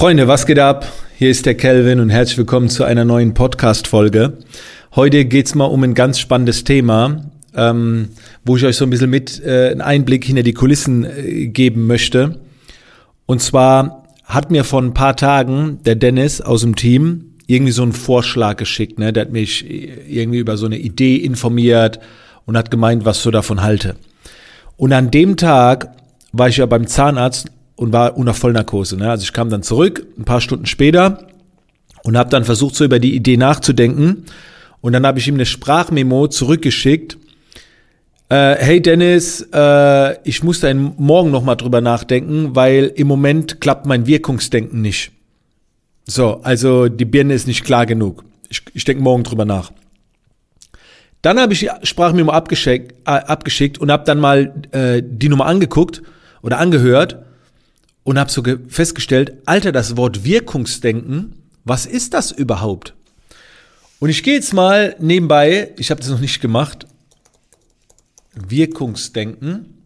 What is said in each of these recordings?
Freunde, was geht ab? Hier ist der Kelvin und herzlich willkommen zu einer neuen Podcast-Folge. Heute geht's mal um ein ganz spannendes Thema, ähm, wo ich euch so ein bisschen mit äh, einen Einblick hinter die Kulissen äh, geben möchte. Und zwar hat mir vor ein paar Tagen der Dennis aus dem Team irgendwie so einen Vorschlag geschickt. Ne? Der hat mich irgendwie über so eine Idee informiert und hat gemeint, was so davon halte. Und an dem Tag war ich ja beim Zahnarzt und war unter Vollnarkose. Ne? Also ich kam dann zurück, ein paar Stunden später und habe dann versucht, so über die Idee nachzudenken. Und dann habe ich ihm eine Sprachmemo zurückgeschickt. Äh, hey Dennis, äh, ich muss da morgen nochmal drüber nachdenken, weil im Moment klappt mein Wirkungsdenken nicht. So, also die Birne ist nicht klar genug. Ich, ich denke morgen drüber nach. Dann habe ich die Sprachmemo abgeschickt, äh, abgeschickt und habe dann mal äh, die Nummer angeguckt oder angehört und habe so festgestellt, Alter, das Wort Wirkungsdenken, was ist das überhaupt? Und ich gehe jetzt mal nebenbei, ich habe das noch nicht gemacht, Wirkungsdenken,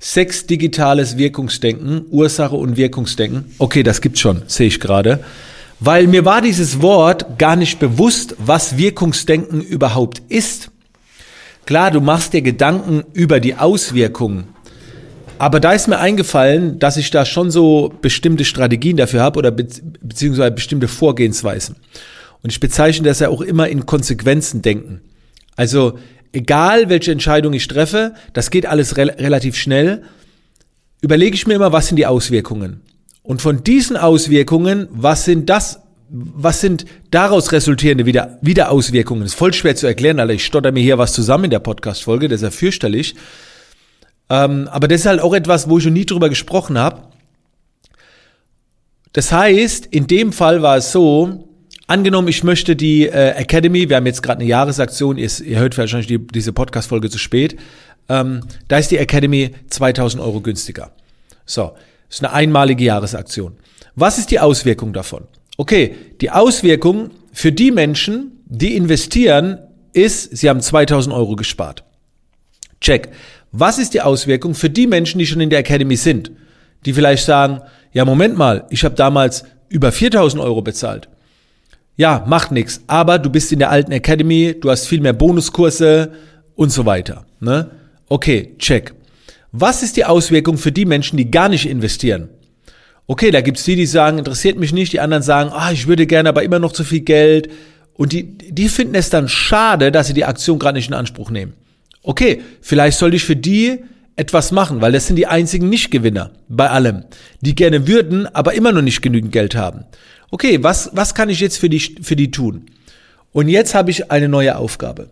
Sex digitales Wirkungsdenken, Ursache und Wirkungsdenken. Okay, das gibt's schon, sehe ich gerade. Weil mir war dieses Wort gar nicht bewusst, was Wirkungsdenken überhaupt ist. Klar, du machst dir Gedanken über die Auswirkungen aber da ist mir eingefallen, dass ich da schon so bestimmte Strategien dafür habe oder be beziehungsweise bestimmte Vorgehensweisen. Und ich bezeichne das ja auch immer in Konsequenzen denken. Also egal, welche Entscheidung ich treffe, das geht alles re relativ schnell, überlege ich mir immer, was sind die Auswirkungen. Und von diesen Auswirkungen, was sind das, was sind daraus resultierende wieder, wieder? Das ist voll schwer zu erklären, Alter. Ich stotter mir hier was zusammen in der Podcast-Folge, das ist ja fürchterlich. Ähm, aber das ist halt auch etwas, wo ich noch nie drüber gesprochen habe. Das heißt, in dem Fall war es so, angenommen, ich möchte die äh, Academy, wir haben jetzt gerade eine Jahresaktion, ihr, ihr hört wahrscheinlich die, diese Podcast-Folge zu spät, ähm, da ist die Academy 2000 Euro günstiger. So, ist eine einmalige Jahresaktion. Was ist die Auswirkung davon? Okay, die Auswirkung für die Menschen, die investieren, ist, sie haben 2000 Euro gespart. Check. Was ist die Auswirkung für die Menschen, die schon in der Academy sind? Die vielleicht sagen, ja, Moment mal, ich habe damals über 4000 Euro bezahlt. Ja, macht nichts, aber du bist in der alten Academy, du hast viel mehr Bonuskurse und so weiter. Ne? Okay, check. Was ist die Auswirkung für die Menschen, die gar nicht investieren? Okay, da gibt's die, die sagen, interessiert mich nicht, die anderen sagen, ah, ich würde gerne, aber immer noch zu viel Geld. Und die, die finden es dann schade, dass sie die Aktion gerade nicht in Anspruch nehmen. Okay, vielleicht sollte ich für die etwas machen, weil das sind die einzigen Nichtgewinner bei allem, die gerne würden, aber immer noch nicht genügend Geld haben. Okay, was, was kann ich jetzt für die, für die tun? Und jetzt habe ich eine neue Aufgabe.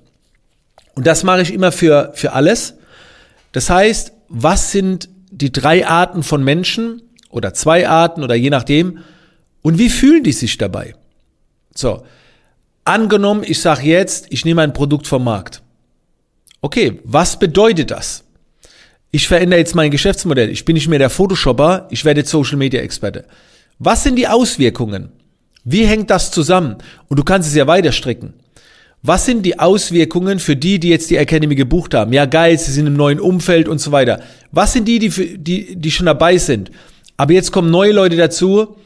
Und das mache ich immer für, für alles. Das heißt, was sind die drei Arten von Menschen oder zwei Arten oder je nachdem und wie fühlen die sich dabei? So, angenommen, ich sage jetzt, ich nehme ein Produkt vom Markt. Okay, was bedeutet das? Ich verändere jetzt mein Geschäftsmodell. Ich bin nicht mehr der Photoshopper, ich werde Social Media Experte. Was sind die Auswirkungen? Wie hängt das zusammen? Und du kannst es ja weiter stricken. Was sind die Auswirkungen für die, die jetzt die Academy gebucht haben? Ja, geil, sie sind im neuen Umfeld und so weiter. Was sind die, die, die, die schon dabei sind? Aber jetzt kommen neue Leute dazu.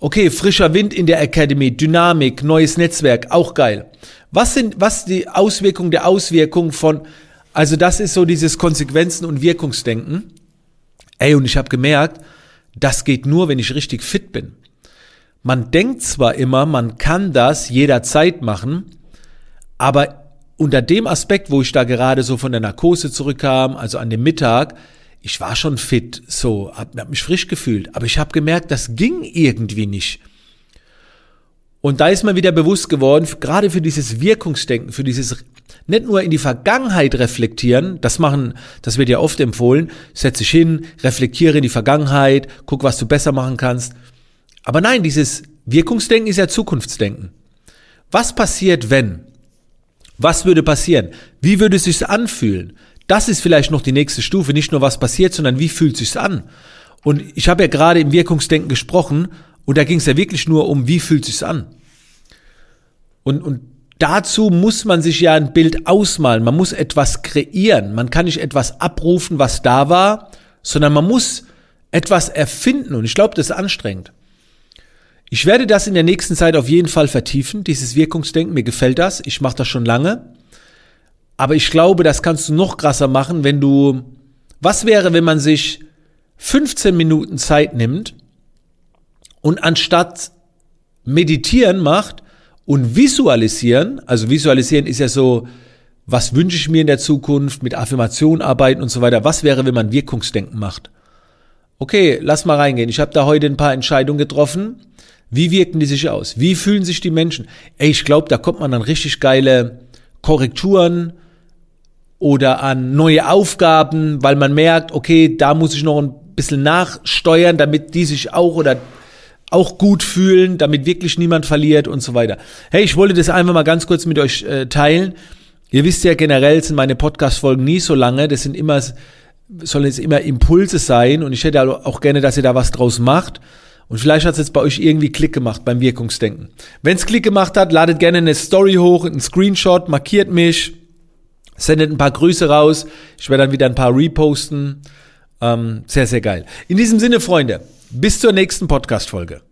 Okay, frischer Wind in der Academy, Dynamik, neues Netzwerk, auch geil. Was sind, was die Auswirkungen der Auswirkungen von, also das ist so dieses Konsequenzen- und Wirkungsdenken. Ey, und ich habe gemerkt, das geht nur, wenn ich richtig fit bin. Man denkt zwar immer, man kann das jederzeit machen, aber unter dem Aspekt, wo ich da gerade so von der Narkose zurückkam, also an dem Mittag, ich war schon fit, so, hab, hab mich frisch gefühlt, aber ich habe gemerkt, das ging irgendwie nicht. Und da ist mir wieder bewusst geworden, gerade für dieses Wirkungsdenken, für dieses nicht nur in die Vergangenheit reflektieren, das machen, das wird ja oft empfohlen, setz dich hin, reflektiere in die Vergangenheit, guck, was du besser machen kannst. Aber nein, dieses Wirkungsdenken ist ja Zukunftsdenken. Was passiert, wenn? Was würde passieren? Wie würde es sich anfühlen? Das ist vielleicht noch die nächste Stufe, nicht nur was passiert, sondern wie fühlt es sich an? Und ich habe ja gerade im Wirkungsdenken gesprochen und da ging es ja wirklich nur um, wie fühlt sich's an. Und, und dazu muss man sich ja ein Bild ausmalen. Man muss etwas kreieren. Man kann nicht etwas abrufen, was da war, sondern man muss etwas erfinden und ich glaube, das ist anstrengend. Ich werde das in der nächsten Zeit auf jeden Fall vertiefen, dieses Wirkungsdenken. Mir gefällt das. Ich mache das schon lange. Aber ich glaube, das kannst du noch krasser machen, wenn du. Was wäre, wenn man sich 15 Minuten Zeit nimmt und anstatt meditieren macht und visualisieren, also visualisieren ist ja so, was wünsche ich mir in der Zukunft, mit Affirmation arbeiten und so weiter. Was wäre, wenn man Wirkungsdenken macht? Okay, lass mal reingehen. Ich habe da heute ein paar Entscheidungen getroffen. Wie wirken die sich aus? Wie fühlen sich die Menschen? Ey, ich glaube, da kommt man an richtig geile Korrekturen oder an neue Aufgaben, weil man merkt, okay, da muss ich noch ein bisschen nachsteuern, damit die sich auch oder auch gut fühlen, damit wirklich niemand verliert und so weiter. Hey, ich wollte das einfach mal ganz kurz mit euch äh, teilen. Ihr wisst ja generell sind meine Podcast-Folgen nie so lange. Das sind immer, sollen jetzt immer Impulse sein und ich hätte auch gerne, dass ihr da was draus macht. Und vielleicht hat es jetzt bei euch irgendwie Klick gemacht beim Wirkungsdenken. Wenn es Klick gemacht hat, ladet gerne eine Story hoch, einen Screenshot, markiert mich, sendet ein paar Grüße raus. Ich werde dann wieder ein paar reposten. Ähm, sehr, sehr geil. In diesem Sinne, Freunde, bis zur nächsten Podcast-Folge.